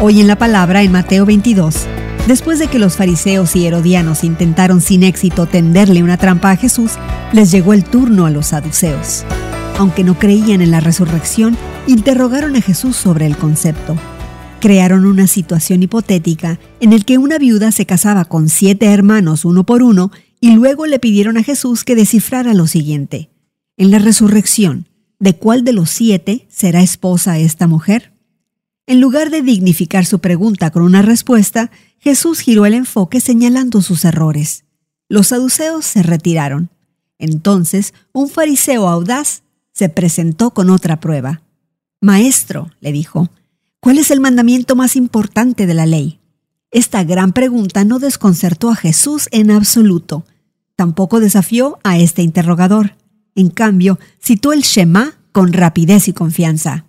Hoy en la palabra en Mateo 22. Después de que los fariseos y herodianos intentaron sin éxito tenderle una trampa a Jesús, les llegó el turno a los saduceos. Aunque no creían en la resurrección, interrogaron a Jesús sobre el concepto. Crearon una situación hipotética en el que una viuda se casaba con siete hermanos uno por uno y luego le pidieron a Jesús que descifrara lo siguiente. En la resurrección, ¿de cuál de los siete será esposa esta mujer? En lugar de dignificar su pregunta con una respuesta, Jesús giró el enfoque señalando sus errores. Los saduceos se retiraron. Entonces, un fariseo audaz se presentó con otra prueba. Maestro, le dijo, ¿cuál es el mandamiento más importante de la ley? Esta gran pregunta no desconcertó a Jesús en absoluto. Tampoco desafió a este interrogador. En cambio, citó el Shema con rapidez y confianza.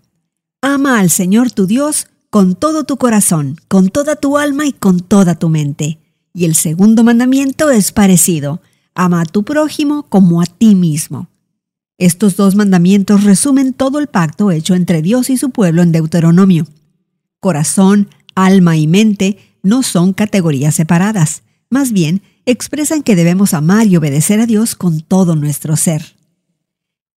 Ama al Señor tu Dios con todo tu corazón, con toda tu alma y con toda tu mente. Y el segundo mandamiento es parecido. Ama a tu prójimo como a ti mismo. Estos dos mandamientos resumen todo el pacto hecho entre Dios y su pueblo en Deuteronomio. Corazón, alma y mente no son categorías separadas, más bien expresan que debemos amar y obedecer a Dios con todo nuestro ser.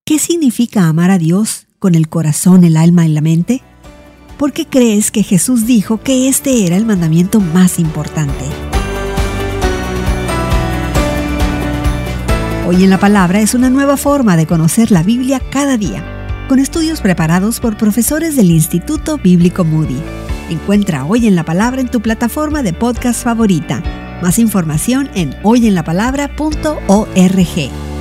¿Qué significa amar a Dios con el corazón, el alma y la mente? ¿Por qué crees que Jesús dijo que este era el mandamiento más importante? Hoy en la Palabra es una nueva forma de conocer la Biblia cada día, con estudios preparados por profesores del Instituto Bíblico Moody. Encuentra Hoy en la Palabra en tu plataforma de podcast favorita. Más información en hoyenlapalabra.org.